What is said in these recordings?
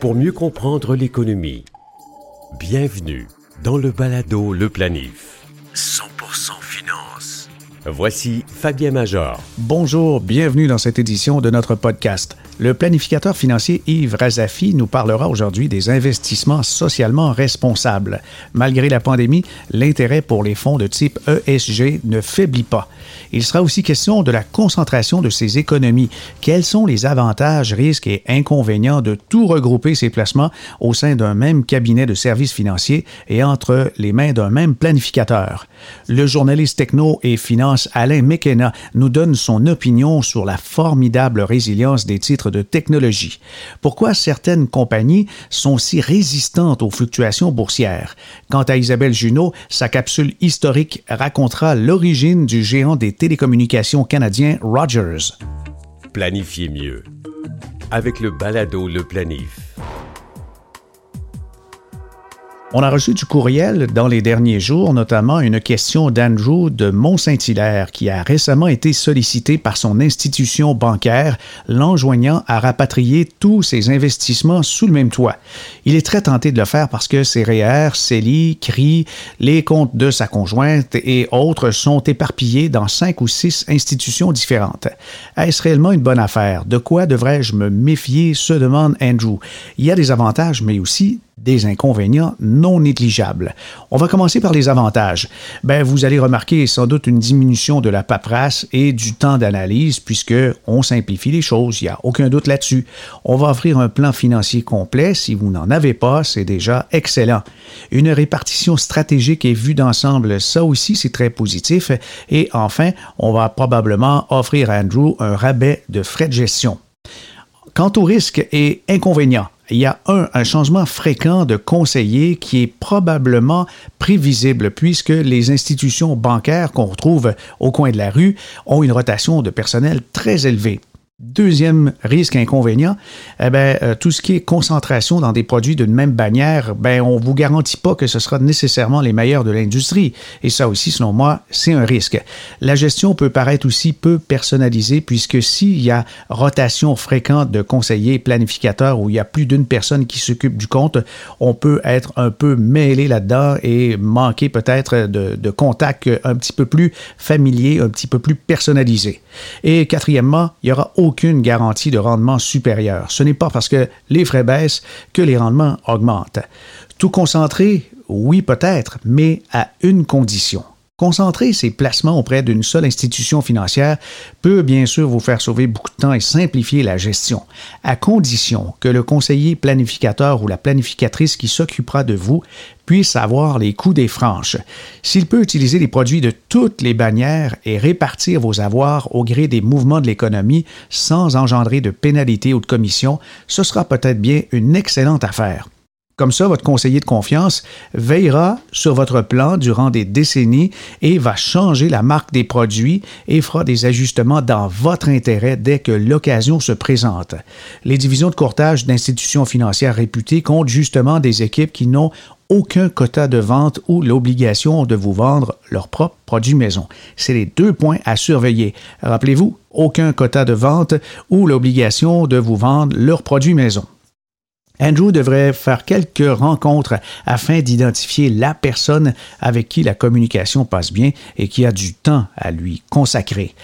pour mieux comprendre l'économie. Bienvenue dans le balado Le Planif. 100% finance. Voici Fabien Major. Bonjour, bienvenue dans cette édition de notre podcast. Le planificateur financier Yves Razafi nous parlera aujourd'hui des investissements socialement responsables. Malgré la pandémie, l'intérêt pour les fonds de type ESG ne faiblit pas. Il sera aussi question de la concentration de ces économies. Quels sont les avantages, risques et inconvénients de tout regrouper ces placements au sein d'un même cabinet de services financiers et entre les mains d'un même planificateur? Le journaliste techno et finance Alain McKenna nous donne son opinion sur la formidable résilience des titres de technologie. Pourquoi certaines compagnies sont si résistantes aux fluctuations boursières? Quant à Isabelle Junot, sa capsule historique racontera l'origine du géant des télécommunications canadien Rogers. Planifiez mieux avec le balado Le Planif. On a reçu du courriel dans les derniers jours, notamment une question d'Andrew de Mont-Saint-Hilaire qui a récemment été sollicité par son institution bancaire, l'enjoignant à rapatrier tous ses investissements sous le même toit. Il est très tenté de le faire parce que ses REER, CELI, CRI, les comptes de sa conjointe et autres sont éparpillés dans cinq ou six institutions différentes. Est-ce réellement une bonne affaire? De quoi devrais-je me méfier? se demande Andrew. Il y a des avantages, mais aussi des inconvénients non négligeables. On va commencer par les avantages. Ben, vous allez remarquer sans doute une diminution de la paperasse et du temps d'analyse puisque on simplifie les choses, il n'y a aucun doute là-dessus. On va offrir un plan financier complet. Si vous n'en avez pas, c'est déjà excellent. Une répartition stratégique et vue d'ensemble, ça aussi, c'est très positif. Et enfin, on va probablement offrir à Andrew un rabais de frais de gestion. Quant aux risques et inconvénients, il y a un, changement fréquent de conseiller qui est probablement prévisible puisque les institutions bancaires qu'on retrouve au coin de la rue ont une rotation de personnel très élevée. Deuxième risque inconvénient, eh ben, euh, tout ce qui est concentration dans des produits d'une même bannière, ben, on ne vous garantit pas que ce sera nécessairement les meilleurs de l'industrie. Et ça aussi, selon moi, c'est un risque. La gestion peut paraître aussi peu personnalisée puisque s'il y a rotation fréquente de conseillers planificateurs où il y a plus d'une personne qui s'occupe du compte, on peut être un peu mêlé là-dedans et manquer peut-être de, de contacts un petit peu plus familiers, un petit peu plus personnalisés. Et quatrièmement, il y aura aucune garantie de rendement supérieur. Ce n'est pas parce que les frais baissent que les rendements augmentent. Tout concentré, oui peut-être, mais à une condition. Concentrer ses placements auprès d'une seule institution financière peut bien sûr vous faire sauver beaucoup de temps et simplifier la gestion, à condition que le conseiller planificateur ou la planificatrice qui s'occupera de vous puisse avoir les coûts des franches. S'il peut utiliser les produits de toutes les bannières et répartir vos avoirs au gré des mouvements de l'économie sans engendrer de pénalités ou de commissions, ce sera peut-être bien une excellente affaire. Comme ça, votre conseiller de confiance veillera sur votre plan durant des décennies et va changer la marque des produits et fera des ajustements dans votre intérêt dès que l'occasion se présente. Les divisions de courtage d'institutions financières réputées comptent justement des équipes qui n'ont aucun quota de vente ou l'obligation de vous vendre leurs propres produits maison. C'est les deux points à surveiller. Rappelez-vous, aucun quota de vente ou l'obligation de vous vendre leurs produits maison. Andrew devrait faire quelques rencontres afin d'identifier la personne avec qui la communication passe bien et qui a du temps à lui consacrer.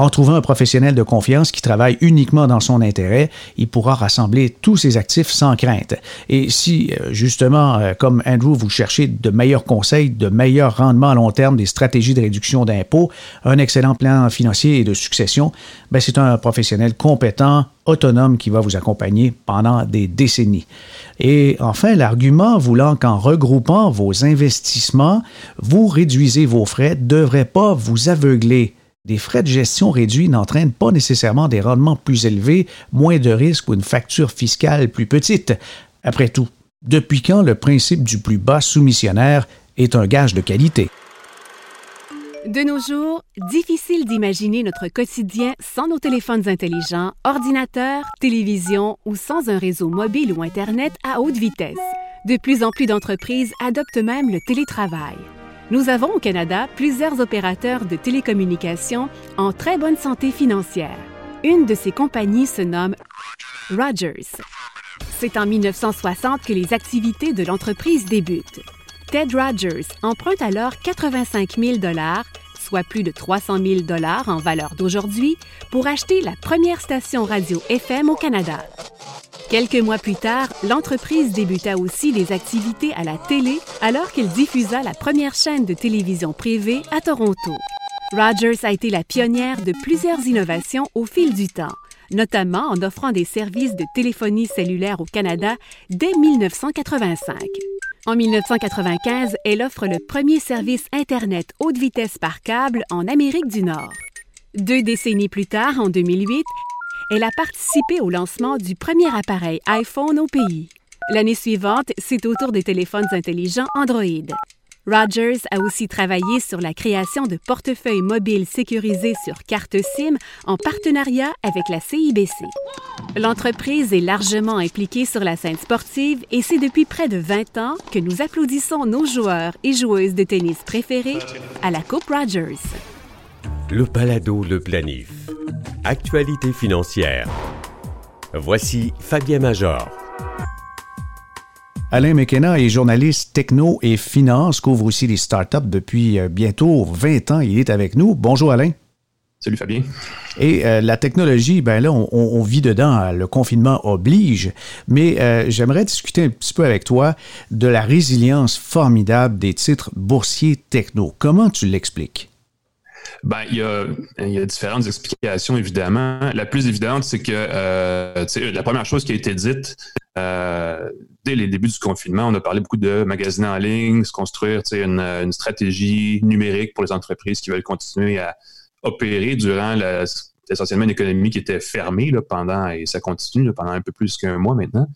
En trouvant un professionnel de confiance qui travaille uniquement dans son intérêt, il pourra rassembler tous ses actifs sans crainte. Et si, euh, justement, euh, comme Andrew, vous cherchez de meilleurs conseils, de meilleurs rendements à long terme, des stratégies de réduction d'impôts, un excellent plan financier et de succession, ben c'est un professionnel compétent, autonome qui va vous accompagner pendant des décennies. Et enfin, l'argument voulant qu'en regroupant vos investissements, vous réduisez vos frais devrait pas vous aveugler. Des frais de gestion réduits n'entraînent pas nécessairement des rendements plus élevés, moins de risques ou une facture fiscale plus petite. Après tout, depuis quand le principe du plus bas soumissionnaire est un gage de qualité? De nos jours, difficile d'imaginer notre quotidien sans nos téléphones intelligents, ordinateurs, télévision ou sans un réseau mobile ou Internet à haute vitesse. De plus en plus d'entreprises adoptent même le télétravail. Nous avons au Canada plusieurs opérateurs de télécommunications en très bonne santé financière. Une de ces compagnies se nomme Rogers. C'est en 1960 que les activités de l'entreprise débutent. Ted Rogers emprunte alors 85 000 soit plus de 300 000 en valeur d'aujourd'hui, pour acheter la première station radio FM au Canada. Quelques mois plus tard, l'entreprise débuta aussi des activités à la télé alors qu'elle diffusa la première chaîne de télévision privée à Toronto. Rogers a été la pionnière de plusieurs innovations au fil du temps, notamment en offrant des services de téléphonie cellulaire au Canada dès 1985. En 1995, elle offre le premier service Internet haute vitesse par câble en Amérique du Nord. Deux décennies plus tard, en 2008, elle a participé au lancement du premier appareil iPhone au pays. L'année suivante, c'est au tour des téléphones intelligents Android. Rogers a aussi travaillé sur la création de portefeuilles mobiles sécurisés sur carte SIM en partenariat avec la CIBC. L'entreprise est largement impliquée sur la scène sportive et c'est depuis près de 20 ans que nous applaudissons nos joueurs et joueuses de tennis préférés à la Coupe Rogers. Le Palado Le Planif. Actualité financière. Voici Fabien Major. Alain McKenna est journaliste techno et finance, couvre aussi les startups depuis euh, bientôt 20 ans. Il est avec nous. Bonjour Alain. Salut Fabien. Et euh, la technologie, ben là, on, vit dedans, le confinement oblige, mais euh, j'aimerais discuter un petit peu avec toi de la résilience formidable des titres boursiers techno. Comment tu l'expliques? Ben, il y, a, différentes explications, évidemment. La plus évidente, c'est que la première chose qui a été dite, euh, dès les débuts du confinement, on a parlé beaucoup de magasiner en ligne, se construire une, stratégie numérique pour les entreprises qui veulent continuer à opérer durant essentiellement une économie qui était fermée pendant, et ça continue pendant un peu plus qu'un mois maintenant.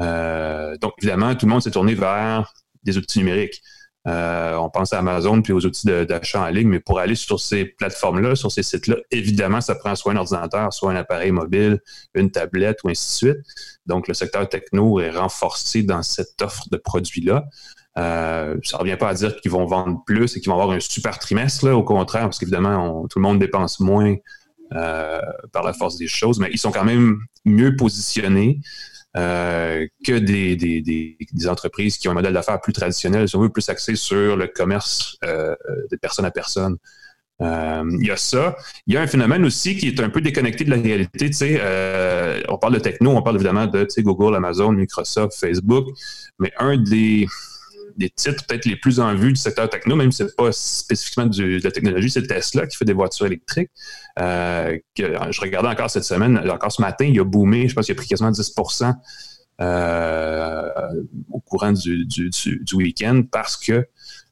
Euh, donc, évidemment, tout le monde s'est tourné vers des outils numériques. Euh, on pense à Amazon puis aux outils d'achat en ligne, mais pour aller sur ces plateformes-là, sur ces sites-là, évidemment, ça prend soit un ordinateur, soit un appareil mobile, une tablette ou ainsi de suite. Donc, le secteur techno est renforcé dans cette offre de produits-là. Euh, ça ne revient pas à dire qu'ils vont vendre plus et qu'ils vont avoir un super trimestre, au contraire, parce qu'évidemment, tout le monde dépense moins par la force des choses, mais ils sont quand même mieux positionnés. Euh, que des, des, entreprises qui ont un modèle d'affaires plus traditionnel, si on veut, plus axé sur le commerce euh, de personne à personne. Euh, il y a ça. Il y a un phénomène aussi qui est un peu déconnecté de la réalité. Euh, on parle de techno, on parle évidemment de Google, Amazon, Microsoft, Facebook, mais un des, des titres peut-être les plus en vue du secteur techno, même si ce n'est pas spécifiquement de la technologie, c'est Tesla qui fait des voitures électriques. Euh, que, je regardais encore cette semaine, encore ce matin, il a boomé, je pense qu'il a pris quasiment 10% euh, au courant du, du, week-end parce que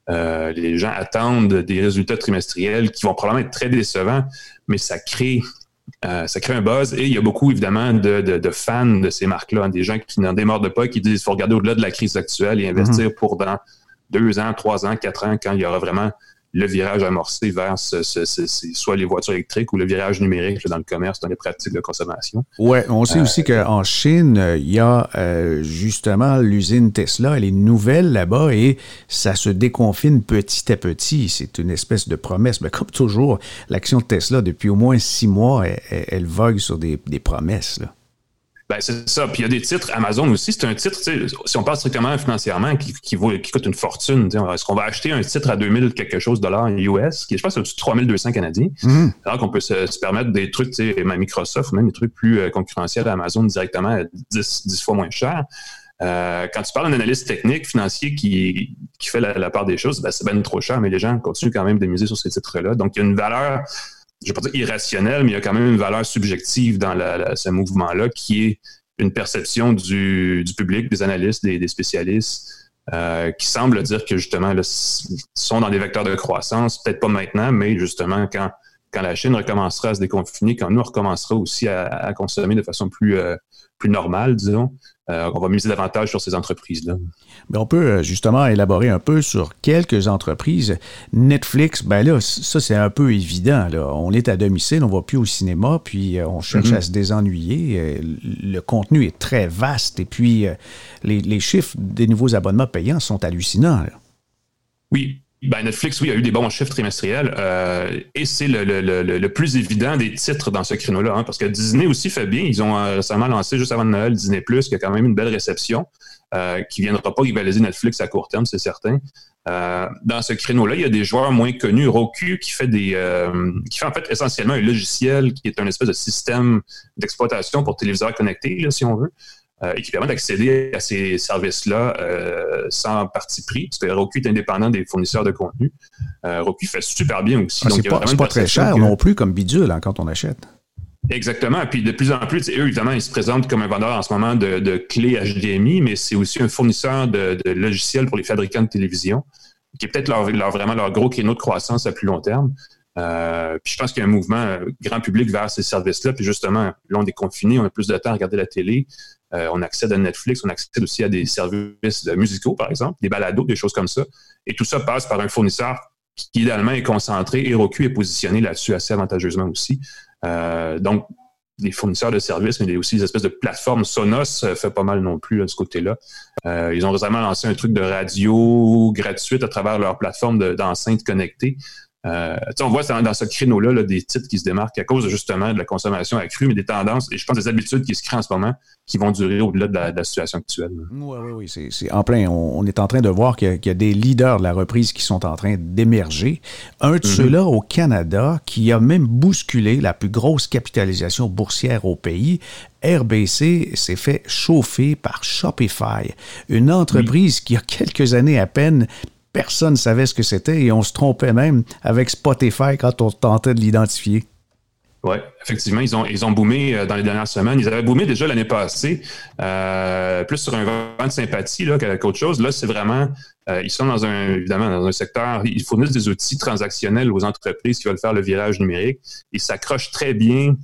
euh, les gens attendent des résultats trimestriels qui vont probablement être très décevants, mais ça crée euh, ça crée un buzz et il y a beaucoup, évidemment, de, fans de ces marques-là, des gens qui n'en démordent pas, qui disent qu'il faut regarder au-delà de la crise actuelle et investir mhm. pour dans deux ans, trois ans, quatre ans, quand il y aura vraiment le virage amorcé vers soit les voitures électriques ou le virage numérique dans le commerce, dans les pratiques de consommation. Oui, on sait aussi euh, qu'en Chine, il y a euh, justement l'usine Tesla, elle est nouvelle là-bas et ça se déconfine petit à petit. C'est une espèce de promesse. Mais comme toujours, l'action de Tesla, depuis au moins six mois, elle, vogue sur des, des promesses. Là. Ben, c'est ça. Puis il y a des titres. Amazon aussi, c'est un titre, si on parle strictement financièrement, qui, vaut, qui coûte une fortune. Est-ce qu'on va acheter un titre à 2000 quelque chose de dollars US, qui je pense c'est au-dessus de 3200 canadiens, mm-hmm. alors qu'on peut se, permettre des trucs, Microsoft ou même des trucs plus euh, concurrentiels à Amazon directement à 10, fois moins cher. Euh, quand tu parles d'un analyste technique, financier qui, qui fait la, part des choses, ben, c'est bien trop cher, mais les gens continuent quand même de miser sur ces titres-là. Donc, il y a une valeur je vais pas dire irrationnel, mais il y a quand même une valeur subjective dans ce mouvement-là qui est une perception du, public, des analystes, des, spécialistes, euh, qui semble dire que justement, là, sont dans des vecteurs de croissance, peut-être pas maintenant, mais justement quand, quand la Chine recommencera à se déconfiner, quand nous recommencerons aussi à, consommer de façon plus, euh, plus normale, disons, euh, on va miser davantage sur ces entreprises-là. Mais on peut euh, justement élaborer un peu sur quelques entreprises. Netflix, ben là, ça c'est un peu évident. On est à domicile, on ne va plus au cinéma, puis euh, on cherche mm-hmm. à se désennuyer. Le contenu est très vaste et puis les, chiffres des nouveaux abonnements payants sont hallucinants. Oui, ben, Netflix, oui, a eu des bons chiffres trimestriels euh, et c'est le, plus évident des titres dans ce créneau-là, hein, parce que Disney aussi fait bien. Ils ont euh, récemment lancé juste avant Noël Disney Plus, qui a quand même une belle réception, euh, qui ne viendra pas rivaliser Netflix à court terme, c'est certain. dans ce créneau-là, il y a des joueurs moins connus. Roku qui fait des, qui fait en fait essentiellement un logiciel qui est un espèce de système d'exploitation pour téléviseurs connectés, si on veut. Euh, et qui permet d'accéder à ces services-là euh, sans parti pris, parce que Roku est indépendant des fournisseurs de contenu. Euh, Roku fait super bien aussi. Ah, c'est pas, très cher non plus comme bidule hein, quand on achète. Exactement. Puis de plus en plus, eux, évidemment, ils se présentent comme un vendeur en ce moment de, clés HDMI, mais c'est aussi un fournisseur de, logiciels pour les fabricants de télévision, qui est peut-être leur, vraiment leur gros créneau de croissance à plus long terme. puis je pense qu'il y a un mouvement grand public vers ces services-là. Puis justement, là, on est confiné, on a plus de temps à regarder la télé. Euh, on accède à Netflix, on accède aussi à des services musicaux, par exemple, des balados, des choses comme ça. Et tout ça passe par un fournisseur qui, idéalement, est concentré. Et Roku est positionné là-dessus assez avantageusement aussi. Euh, donc, des fournisseurs de services, mais aussi des espèces de plateformes. Sonos euh, fait pas mal non plus de ce côté-là. ils ont récemment lancé un truc de radio gratuite à travers leur plateforme d'enceintes connectées. Euh, on voit dans, ce créneau-là des titres qui se démarquent à cause justement de la consommation accrue, mais des tendances et je pense des habitudes qui se créent en ce moment qui vont durer au-delà de, la, situation actuelle. Oui, oui, oui. C'est en plein. On, est en train de voir qu'il y, a des leaders de la reprise qui sont en train d'émerger. Un de mm-hmm. ceux-là au Canada qui a même bousculé la plus grosse capitalisation boursière au pays. RBC s'est fait chauffer par Shopify, une entreprise qui a quelques années à peine personne ne savait ce que c'était et on se trompait même avec Spotify quand on tentait de l'identifier. Oui, effectivement, ils ont, ils ont boomé euh, dans les dernières semaines. Ils avaient boomé déjà l'année passée, euh, plus sur un vent de sympathie qu'autre chose. Là, c'est vraiment, euh, ils sont dans un, évidemment, dans un secteur, ils fournissent des outils transactionnels aux entreprises qui veulent faire le virage numérique. Ils s'accrochent très bien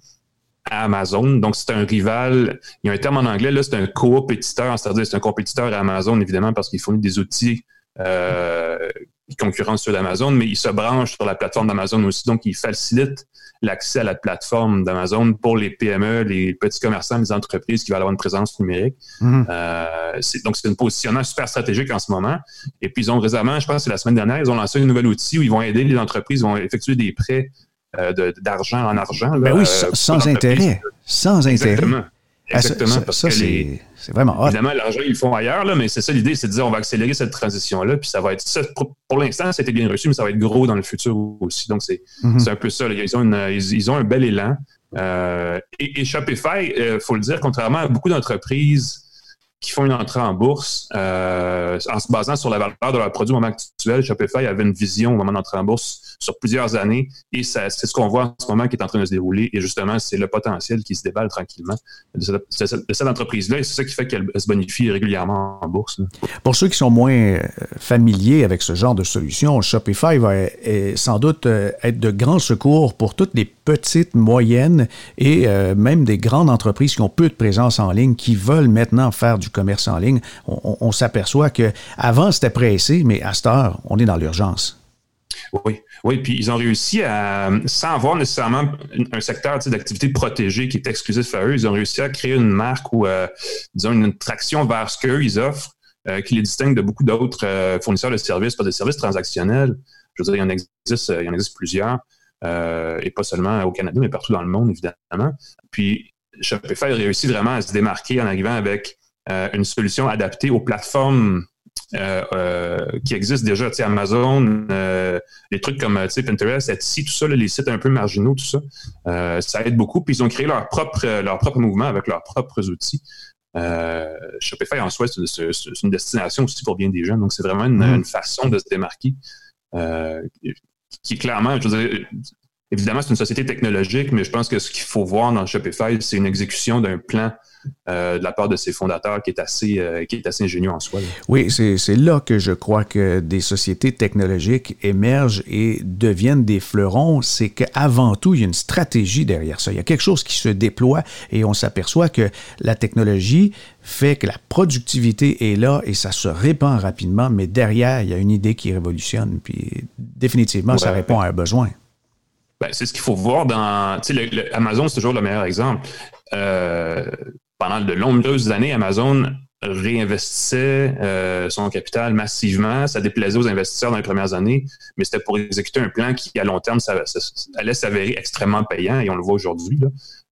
à Amazon. Donc, c'est un rival. Il y a un terme en anglais, là, c'est un coopétiteur, c'est-à-dire c'est un compétiteur à Amazon, évidemment, parce qu'il fournit des outils euh, qui concurrence ceux d'Amazon, mais il se branche sur la plateforme d'Amazon aussi. Donc, il facilite l'accès à la plateforme d'Amazon pour les PME, les petits commerçants, les entreprises qui veulent avoir une présence numérique. Mhm. Euh, donc, c'est un positionnement super stratégique en ce moment. Et puis, ils ont récemment, je pense que c'est la semaine dernière, ils ont lancé un nouvel outil où ils vont aider les entreprises, ils vont effectuer des prêts euh, d'argent en argent. ben oui, sans, intérêt. Sans intérêt. Ah, Exactement. parce que c'est vraiment hot. Évidemment, l'argent, ils le font ailleurs, là, mais c'est ça l'idée, c'est de dire on va accélérer cette transition-là, puis ça va être ça. Pour, l'instant, ça a été bien reçu, mais ça va être gros dans le futur aussi. Donc, c'est mhm. un peu ça. Ils, ont ils, ont un bel élan. Euh, et, Shopify, il euh, faut le dire, contrairement à beaucoup d'entreprises qui font une entrée en bourse euh, en se basant sur la valeur de leur produit au moment actuel. Shopify avait une vision au moment d'entrer en bourse sur plusieurs années et c'est ce qu'on voit en ce moment qui est en train de se dérouler. Et justement, c'est le potentiel qui se déballe tranquillement de cette, entreprise-là et c'est ça qui fait qu'elle se bonifie régulièrement en bourse. Pour ceux qui sont moins euh, familiers avec ce genre de solution, Shopify va sans doute euh, être de grand secours pour toutes les petites, moyennes et même des grandes entreprises qui ont peu de présence en ligne, qui veulent maintenant faire du commerce en ligne, on, s'aperçoit que avant c'était pressé, mais à cette heure, on est dans l'urgence. Oui, oui, puis ils ont réussi à, sans avoir nécessairement un secteur d'activité protégé qui est exclusif à eux, ils ont réussi à créer une marque ou, euh, disons, une traction vers ce qu'eux, ils offrent, euh, qui les distingue de beaucoup d'autres euh, fournisseurs de services, pas des services transactionnels. Je veux dire, il il y en existe plusieurs, et pas seulement au Canada, mais partout dans le monde, évidemment. Puis, Shopify a réussi vraiment à se démarquer en arrivant avec euh, une solution adaptée aux plateformes euh, euh, qui existent déjà, tu sais, Amazon, des trucs comme Pinterest, Etsy, tout ça, les sites un peu marginaux, tout ça, ça aide beaucoup. Puis ils ont créé leur propre, leur propre mouvement avec leurs propres outils. Shopify en soi, c'est une destination aussi pour bien des jeunes. Donc, c'est vraiment une, mm. façon de se démarquer qui clairement, je veux dire, évidemment, c'est une société technologique, mais je pense que ce qu'il faut voir dans Shopify, c'est une exécution d'un plan euh, de la part de ses fondateurs qui est assez, euh, qui est assez ingénieux en soi. Oui, c'est là que je crois que des sociétés technologiques émergent et deviennent des fleurons. C'est qu'avant tout, il y a une stratégie derrière ça. Il y a quelque chose qui se déploie et on s'aperçoit que la technologie fait que la productivité est là et ça se répand rapidement, mais derrière, il y a une idée qui révolutionne. Puis définitivement, ça répond à un besoin. Ben, c'est ce qu'il faut voir dans. Amazon, c'est toujours le meilleur exemple. Euh, pendant de nombreuses années, Amazon réinvestissait euh, son capital massivement. Ça déplaisait aux investisseurs dans les premières années, mais c'était pour exécuter un plan qui, à long terme, ça, allait s'avérer extrêmement payant, et on le voit aujourd'hui.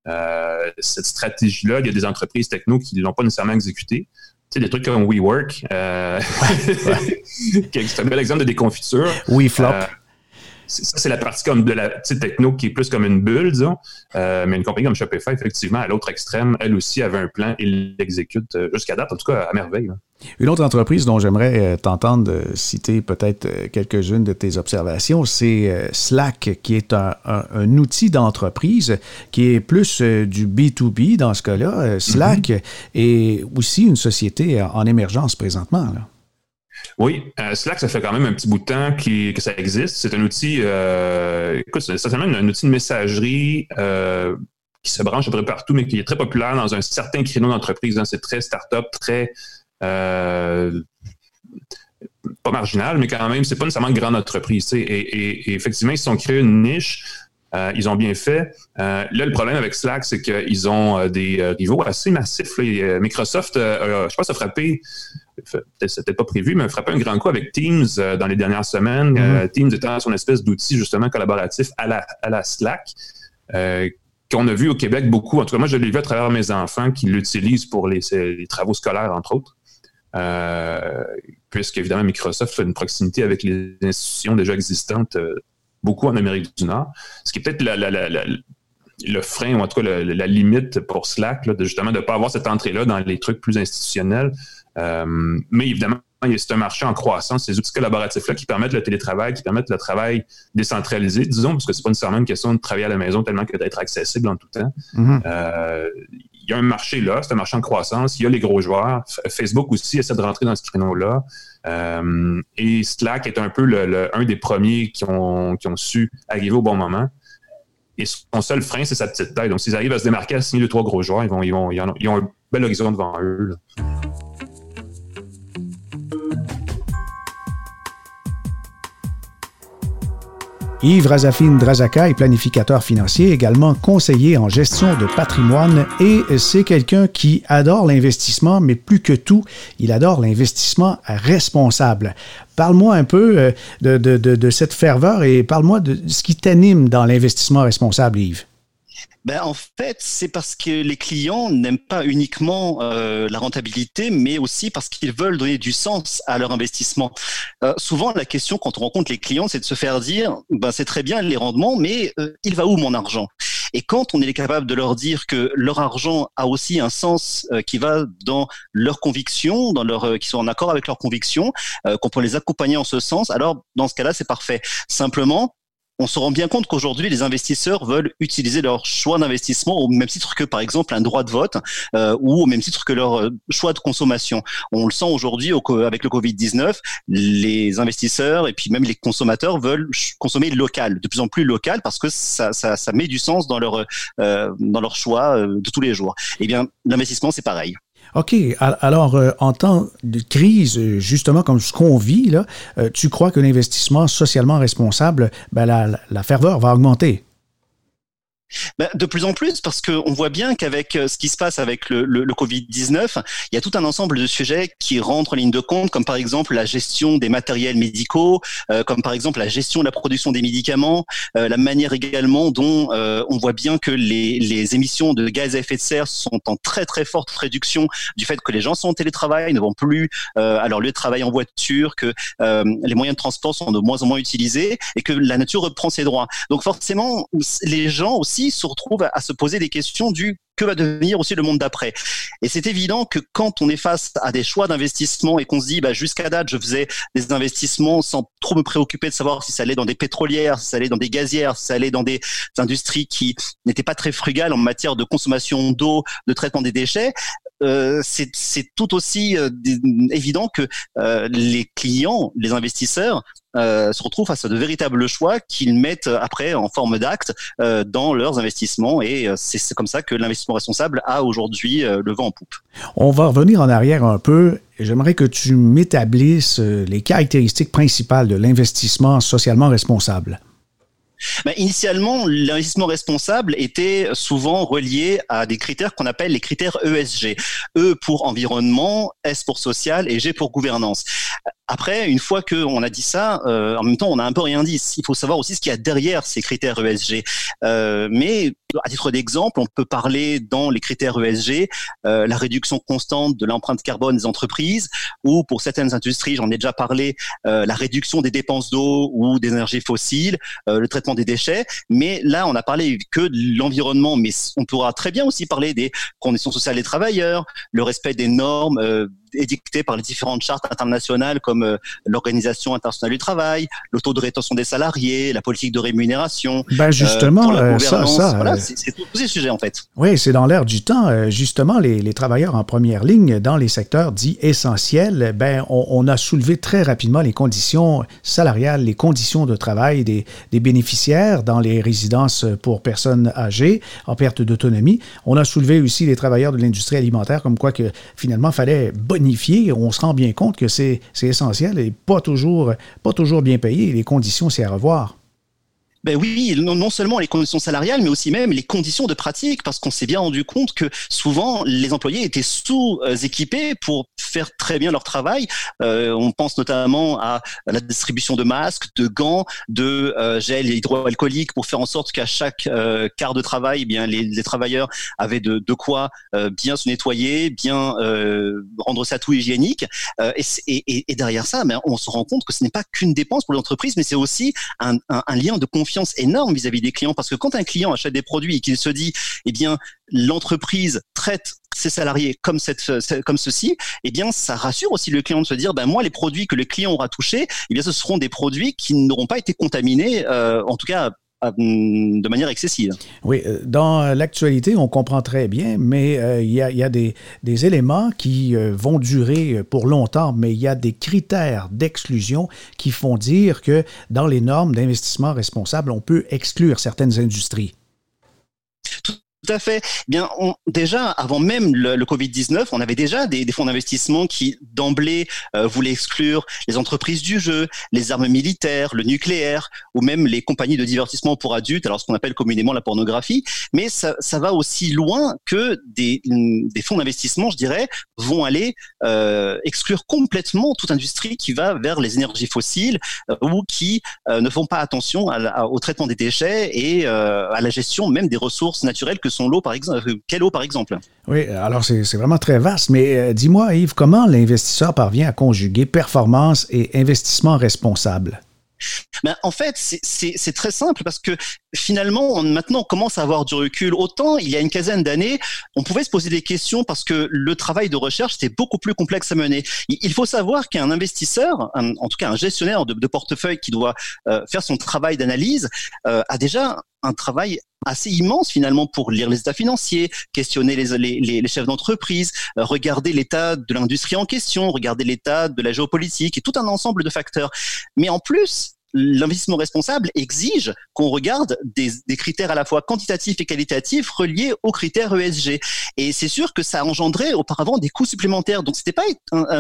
Euh, cette stratégie-là, il y a des entreprises techno qui ne l'ont pas nécessairement exécutée. Tu sais, des trucs comme WeWork, euh, qui est un bel exemple de déconfiture. WeFlop ça, c'est la partie comme de la techno qui est plus comme une bulle, disons. Euh, mais une compagnie comme Shopify, effectivement, à l'autre extrême, elle aussi avait un plan et l'exécute euh, jusqu'à date, en tout cas à merveille. Une autre entreprise dont j'aimerais euh, t'entendre citer peut-être quelques-unes de tes observations, c'est Slack, qui est un, outil d'entreprise qui est plus du B2B dans ce cas-là. Slack mm-hmm. est aussi une société en émergence présentement. Là. Oui, euh, Slack, ça fait quand même un petit bout de temps que ça existe. C'est un outil, euh, c'est même un outil de messagerie euh, qui se branche à peu près partout, mais qui est très populaire dans un certain créneau d'entreprise. Hein. C'est très start-up, très pas marginal, mais quand même, c'est pas nécessairement une grande entreprise. Et, et, effectivement, ils se sont créés une niche. ils ont bien fait. là, le problème avec Slack, c'est qu'ils ont des rivaux assez massifs. Microsoft, je pense, a frappé c'était pas prévu, mais frappé un grand coup avec Teams euh, dans les dernières semaines. Euh, mm-hmm. Teams étant son espèce d'outil justement collaboratif à la, à la Slack, euh, qu'on a vu au Québec beaucoup. En tout cas, moi, je l'ai vu à travers mes enfants qui l'utilisent pour les, travaux scolaires, entre autres. Puisqu'évidemment, Microsoft fait une proximité avec les institutions déjà existantes, beaucoup en Amérique du Nord. Ce qui est peut-être le frein, ou en tout cas la limite pour Slack, de justement de ne pas avoir cette entrée-là dans les trucs plus institutionnels. Euh, mais évidemment, c'est un marché en croissance. Ces outils collaboratifs-là qui permettent le télétravail, qui permettent le travail décentralisé, disons, parce que c'est pas nécessairement une question de travailler à la maison tellement que d'être accessible en tout temps. Mm-hmm. Euh, il y a un marché là, c'est un marché en croissance. Il y a les gros joueurs. Facebook aussi essaie de rentrer dans ce créneau-là. Euh, et Slack est un peu le, un des premiers qui ont, qui ont su arriver au bon moment. Et son seul frein, c'est sa petite taille. Donc, s'ils arrivent à se démarquer à signer deux, trois gros joueurs, ils, vont, ils, vont, ils, ont, un bel horizon devant eux. Yves Razafine Drazaka est planificateur financier, également conseiller en gestion de patrimoine et c'est quelqu'un qui adore l'investissement, mais plus que tout, il adore l'investissement responsable. Parle-moi un peu euh, de, de cette ferveur et parle-moi de ce qui t'anime dans l'investissement responsable, Yves. Ben, en fait, c'est parce que les clients n'aiment pas uniquement euh, la rentabilité, mais aussi parce qu'ils veulent donner du sens à leur investissement. Euh, souvent, la question quand on rencontre les clients, c'est de se faire dire, ben, c'est très bien les rendements, mais euh, il va où mon argent? Et quand on est capable de leur dire que leur argent a aussi un sens qui va dans leurs convictions, dans leur, qui sont en accord avec leurs convictions, qu'on peut les accompagner en ce sens, alors dans ce cas-là, c'est parfait. Simplement, on se rend bien compte qu'aujourd'hui, les investisseurs veulent utiliser leur choix d'investissement au même titre que, par exemple, un droit de vote euh, ou au même titre que leur euh, choix de consommation. On le sent aujourd'hui avec le Covid-19, les investisseurs et puis même les consommateurs veulent consommer local, de plus en plus local, parce que ça, ça, ça met du sens dans leur, euh, dans leur choix de tous les jours. Eh bien, l'investissement, c'est pareil. OK. Alors, euh, en temps de crise, justement comme ce qu'on vit, là, euh, tu crois que l'investissement socialement responsable, ben, la ferveur va augmenter? Ben, de plus en plus, parce qu'on voit bien qu'avec euh, ce qui se passe avec le, le, le Covid-19, il y a tout un ensemble de sujets qui rentrent en ligne de compte, comme par exemple la gestion des matériels médicaux, euh, comme par exemple la gestion de la production des médicaments, euh, la manière également dont on voit bien que les, les, émissions de gaz à effet de serre sont en très très forte réduction du fait que les gens sont en télétravail, ne vont plus à leur lieu de travail en voiture, que les moyens de transport sont de moins en moins utilisés et que la nature reprend ses droits. Donc forcément, les gens aussi se retrouvent à se poser des questions du que va devenir aussi le monde d'après. Et c'est évident que quand on est face à des choix d'investissement et qu'on se dit, bah, jusqu'à date, je faisais des investissements sans trop me préoccuper de savoir si ça allait dans des pétrolières, si ça allait dans des gazières, si ça allait dans des industries qui n'étaient pas très frugales en matière de consommation d'eau, de traitement des déchets, euh, c'est tout aussi euh, évident que euh, les clients, les investisseurs, se retrouvent face à de véritables choix qu'ils mettent après en forme d'acte dans leurs investissements et c'est comme ça que l'investissement responsable a aujourd'hui le vent en poupe. On va revenir en arrière un peu. J'aimerais que tu m'établisses les caractéristiques principales de l'investissement socialement responsable. Bah, Initialement, l'investissement responsable était souvent relié à des critères qu'on appelle les critères ESG. E pour environnement, S pour social et G pour gouvernance. Après, une fois qu'on a dit ça, euh, en même temps, on a un peu rien dit. Il faut savoir aussi ce qu'il y a derrière ces critères ESG. Euh, mais à titre d'exemple, on peut parler dans les critères ESG euh, la réduction constante de l'empreinte carbone des entreprises, ou pour certaines industries, j'en ai déjà parlé, euh, la réduction des dépenses d'eau ou des énergies fossiles, euh, le traitement des déchets. Mais là, on a parlé que de l'environnement, mais on pourra très bien aussi parler des conditions sociales des travailleurs, le respect des normes euh, édictées par les différentes chartes internationales comme euh, l'Organisation internationale du travail, le taux de rétention des salariés, la politique de rémunération. Ben justement, euh, ça, ça voilà, c'est tous ces sujets en fait. Oui, c'est dans l'air du temps. justement, les, les, travailleurs en première ligne dans les secteurs dits essentiels, ben on, on, a soulevé très rapidement les conditions salariales, les conditions de travail des, des bénéficiaires dans les résidences pour personnes âgées en perte d'autonomie. On a soulevé aussi les travailleurs de l'industrie alimentaire, comme quoi que finalement, fallait bonifier. On se rend bien compte que c'est essentiel et pas toujours, pas toujours bien payé. Les conditions, c'est à revoir. Ben oui, non, seulement les conditions salariales, mais aussi même les conditions de pratique, parce qu'on s'est bien rendu compte que souvent les employés étaient sous-équipés pour faire très bien leur travail. Euh, on pense notamment à la distribution de masques, de gants, de euh, gel hydroalcoolique pour faire en sorte qu'à chaque euh, quart de travail, eh bien les, les, travailleurs avaient de, de quoi euh, bien se nettoyer, bien euh, rendre ça tout hygiénique. Et, et, et, derrière ça, ben, on se rend compte que ce n'est pas qu'une dépense pour l'entreprise, mais c'est aussi un, un lien de confiance énorme vis-à-vis des clients parce que quand un client achète des produits et qu'il se dit, eh bien, l'entreprise traite ses salariés comme cette, comme ceci, eh bien, ça rassure aussi le client de se dire, ben moi, les produits que le client aura touchés, eh bien, ce seront des produits qui n'auront pas été contaminés, euh, en tout cas de manière excessive. Oui, euh, dans l'actualité, on comprend très bien, mais euh, il y, a, des, éléments qui euh, vont durer pour longtemps, mais il y a des critères d'exclusion qui font dire que dans les normes d'investissement responsable, on peut exclure certaines industries. Tout à fait. Bien, on, déjà, avant même le, le Covid-19, on avait déjà des, des fonds d'investissement qui, d'emblée, euh, voulaient exclure les entreprises du jeu, les armes militaires, le nucléaire, ou même les compagnies de divertissement pour adultes, alors ce qu'on appelle communément la pornographie. Mais ça, ça va aussi loin que des, des fonds d'investissement, je dirais, vont aller euh, exclure complètement toute industrie qui va vers les énergies fossiles euh, ou qui euh, ne font pas attention à, au traitement des déchets et euh, à la gestion même des ressources naturelles que son l'eau, par exemple. Euh, quelle eau, par exemple? Oui, alors c'est vraiment très vaste, mais euh, dis-moi, Yves, comment l'investisseur parvient à conjuguer performance et investissement responsable? Ben, en fait, c'est très simple parce que finalement, on, maintenant, on commence à avoir du recul. Autant, il y a une quinzaine d'années, on pouvait se poser des questions parce que le travail de recherche, c'était beaucoup plus complexe à mener. Il faut savoir qu'un investisseur, un, en tout cas un gestionnaire de, de portefeuille qui doit euh, faire son travail d'analyse, euh, a déjà un travail assez immense finalement pour lire les états financiers, questionner les, chefs d'entreprise, euh, regarder l'état de l'industrie en question, regarder l'état de la géopolitique et tout un ensemble de facteurs. Mais en plus, l'investissement responsable exige qu'on regarde des, critères à la fois quantitatifs et qualitatifs reliés aux critères ESG. Et c'est sûr que ça a engendré auparavant des coûts supplémentaires. Donc c'était pas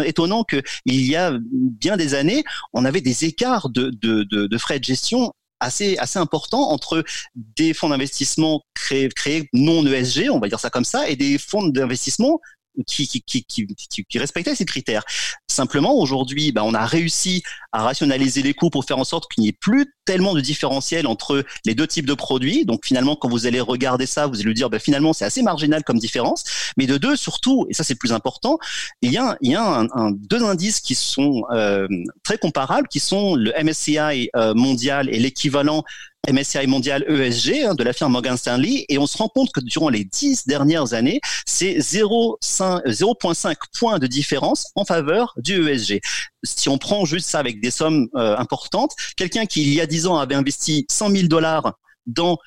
étonnant que il y a bien des années, on avait des écarts de frais de gestion assez, assez important entre des fonds d'investissement créés, créés non ESG, on va dire ça comme ça, et des fonds d'investissement qui, qui, qui, qui, respectaient ces critères. Simplement, aujourd'hui, bah, on a réussi à rationaliser les coûts pour faire en sorte qu'il n'y ait plus tellement de différentiel entre les deux types de produits. Donc finalement, quand vous allez regarder ça, vous allez lui dire, bah, finalement, c'est assez marginal comme différence. Mais de deux, surtout, et ça c'est le plus important, il y a, il y a un, un, deux indices qui sont euh, très comparables, qui sont le MSCI euh, mondial et l'équivalent MSCI mondial ESG hein, de la firme Morgan Stanley et on se rend compte que durant les dix dernières années, c'est 0,5 points de différence en faveur du ESG. Si on prend juste ça avec des sommes euh, importantes, quelqu'un qui il y a dix ans avait investi 100 000 dollars dans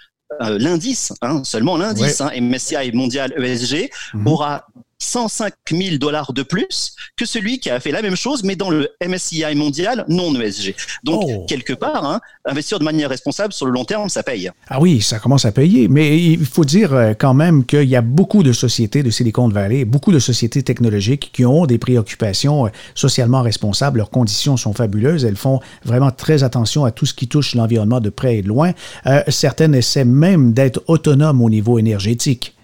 euh, l'indice, hein, seulement l'indice, ouais. hein, MSCI mondial ESG, mmh. aura 105 000 dollars de plus que celui qui a fait la même chose, mais dans le MSCI mondial non ESG. Donc, oh. quelque part, hein, investir de manière responsable sur le long terme, ça paye. Ah oui, ça commence à payer, mais il faut dire euh, quand même qu'il y a beaucoup de sociétés de Silicon Valley, beaucoup de sociétés technologiques qui ont des préoccupations euh, socialement responsables. Leurs conditions sont fabuleuses. Elles font vraiment très attention à tout ce qui touche l'environnement de près et de loin. Euh, certaines essaient même d'être autonomes au niveau énergétique.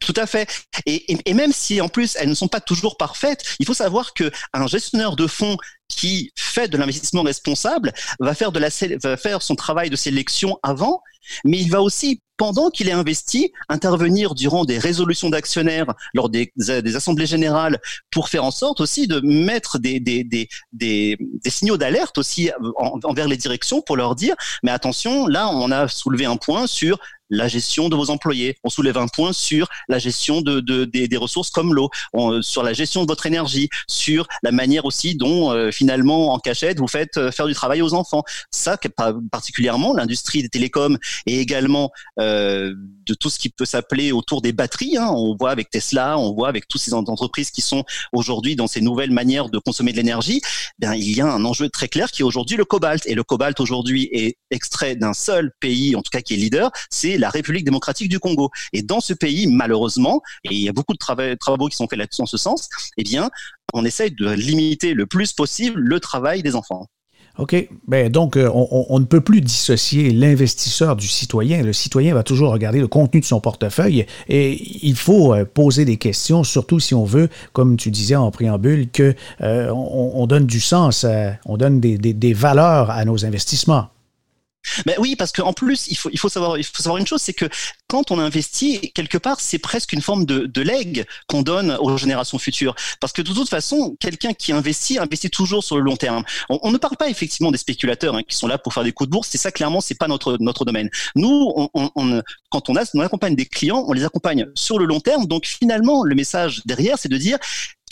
Tout à fait. Et, même si en plus elles ne sont pas toujours parfaites, il faut savoir que un gestionnaire de fonds qui fait de l'investissement responsable va faire de la va faire son travail de sélection avant, mais il va aussi pendant qu'il est investi, intervenir durant des résolutions d'actionnaires lors des, des, assemblées générales pour faire en sorte aussi de mettre des, des, des, des, signaux d'alerte aussi envers les directions pour leur dire, mais attention, là, on a soulevé un point sur la gestion de vos employés. On soulève un point sur la gestion de, de des, ressources comme l'eau, sur la gestion de votre énergie, sur la manière aussi dont euh, finalement en cachette vous faites euh, faire du travail aux enfants. Ça, particulièrement l'industrie des télécoms et également euh, de tout ce qui peut s'appeler autour des batteries. Hein. On voit avec Tesla, on voit avec toutes ces entreprises qui sont aujourd'hui dans ces nouvelles manières de consommer de l'énergie. Ben il y a un enjeu très clair qui est aujourd'hui le cobalt et le cobalt aujourd'hui est extrait d'un seul pays, en tout cas qui est leader, c'est la République démocratique du Congo. Et dans ce pays, malheureusement, et il y a beaucoup de travaux qui sont faits là-dessus en ce sens, eh bien, on essaye de limiter le plus possible le travail des enfants. OK. Ben, donc, euh, on, ne peut plus dissocier l'investisseur du citoyen. Le citoyen va toujours regarder le contenu de son portefeuille et il faut euh, poser des questions, surtout si on veut, comme tu disais en préambule, que euh, on, donne du sens, on donne des valeurs à nos investissements. Ben oui, parce qu'en plus, il faut, savoir, une chose, c'est que quand on investit quelque part, c'est presque une forme de, de legs qu'on donne aux générations futures. Parce que de toute façon, quelqu'un qui investit investit toujours sur le long terme. On, ne parle pas effectivement des spéculateurs hein, qui sont là pour faire des coups de bourse. C'est ça clairement, c'est pas notre notre domaine. Nous, quand on accompagne des clients, on les accompagne sur le long terme. Donc finalement, le message derrière, c'est de dire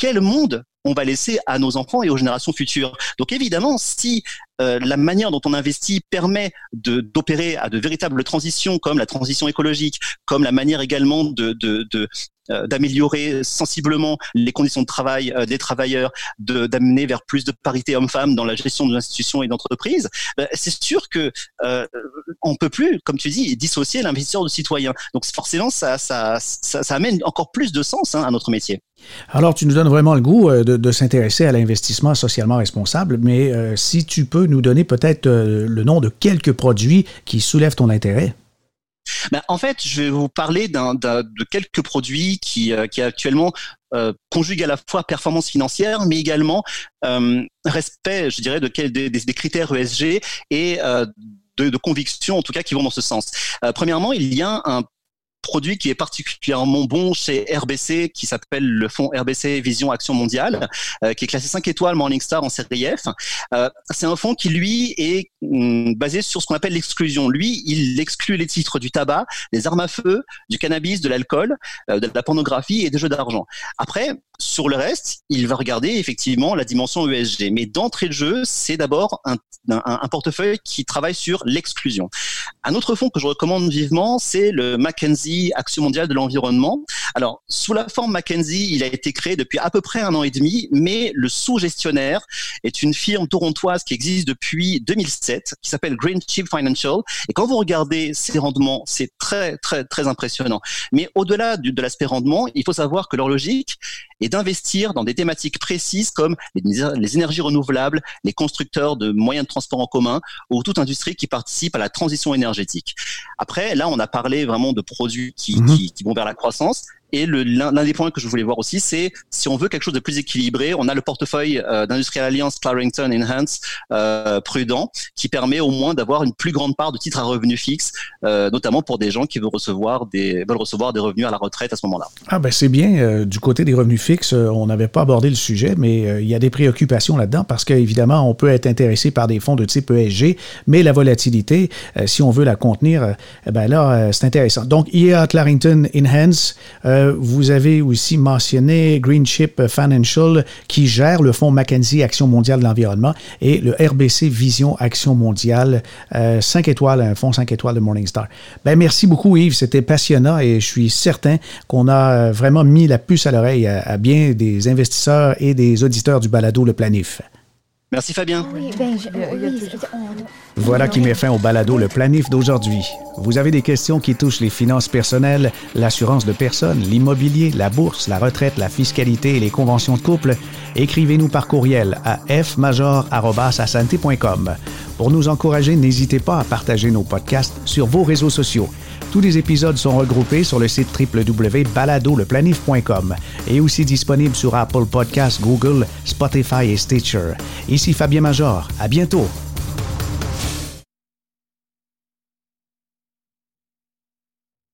quel monde on va laisser à nos enfants et aux générations futures. Donc évidemment, si euh, la manière dont on investit permet d'opérer à de véritables transitions comme la transition écologique, comme la manière également de, d'améliorer sensiblement les conditions de travail euh, des travailleurs, de, d'amener vers plus de parité homme-femme dans la gestion de l'institution et d'entreprise, ben, c'est sûr que euh, on peut plus, comme tu dis, dissocier l'investisseur du citoyen. Donc forcément, ça, ça, ça, amène encore plus de sens hein, à notre métier. Alors, tu nous donnes vraiment le goût de, de s'intéresser à l'investissement socialement responsable, mais si tu peux nous donner peut-être le nom de quelques produits qui soulèvent ton intérêt. Ben, en fait, je vais vous parler de quelques produits qui, euh, qui actuellement euh, conjuguent à la fois performance financière, mais également euh, respect, je dirais, de, des, des, critères ESG et euh, de, de conviction, en tout cas, qui vont dans ce sens. premièrement, il y a un produit qui est particulièrement bon chez RBC, qui s'appelle le fonds RBC Vision Action Mondiale, euh, qui est classé 5 étoiles Morningstar en série F. Euh, c'est un fonds qui, lui, est hum, basé sur ce qu'on appelle l'exclusion. Lui, il exclut les titres du tabac, des armes à feu, du cannabis, de l'alcool, euh, de la pornographie et des jeux d'argent. Après, sur le reste, il va regarder effectivement la dimension ESG. Mais d'entrée de jeu, c'est d'abord un, un, portefeuille qui travaille sur l'exclusion. Un autre fonds que je recommande vivement, c'est le Mackenzie Action mondiale de l'environnement. Alors, sous la forme Mackenzie, il a été créé depuis à peu près un an et demi, mais le sous-gestionnaire est une firme torontoise qui existe depuis 2007, qui s'appelle Green Chip Financial. Et quand vous regardez ses rendements, c'est très, très, très impressionnant. Mais au-delà de l'aspect rendement, il faut savoir que leur logique est d'investir dans des thématiques précises comme les énergies renouvelables, les constructeurs de moyens de transport en commun ou toute industrie qui participe à la transition énergétique. Après, là, on a parlé vraiment de produits qui, mhm. qui, qui vont vers la croissance. Et l'un des points que je voulais voir aussi, c'est si on veut quelque chose de plus équilibré, on a le portefeuille euh, d'Industrial Alliance Clarington Enhance euh, prudent qui permet au moins d'avoir une plus grande part de titres à revenus fixes, euh, notamment pour des gens qui veulent recevoir des veulent recevoir des revenus à la retraite à ce moment-là. Ah ben c'est bien. Euh, du côté des revenus fixes, on n'avait pas abordé le sujet, mais il y a des préoccupations là-dedans parce qu'évidemment, on peut être intéressé par des fonds de type ESG, mais la volatilité, si on veut la contenir, eh ben là, c'est intéressant. Donc, il y a Clarington Enhance Euh, vous avez aussi mentionné Greenship Financial qui gère le fonds Mackenzie Action mondiale de l'environnement et le RBC Vision Action mondiale, 5 étoiles, un fonds 5 étoiles de Morningstar. Ben, merci beaucoup Yves, c'était passionnant et je suis certain qu'on a vraiment mis la puce à l'oreille à, bien des investisseurs et des auditeurs du balado Le Planif. Merci Fabien. Ben, voilà qui met fin au balado Le Planif d'aujourd'hui. Vous avez des questions qui touchent les finances personnelles, l'assurance de personnes, l'immobilier, la bourse, la retraite, la fiscalité et les conventions de couple, écrivez-nous par courriel à fmajor.com. Pour nous encourager, n'hésitez pas à partager nos podcasts sur vos réseaux sociaux. Tous les épisodes sont regroupés sur le site www.baladoleplanif.com et aussi disponibles sur Apple Podcasts, Google, Spotify et Stitcher. Ici Fabien Major. À bientôt.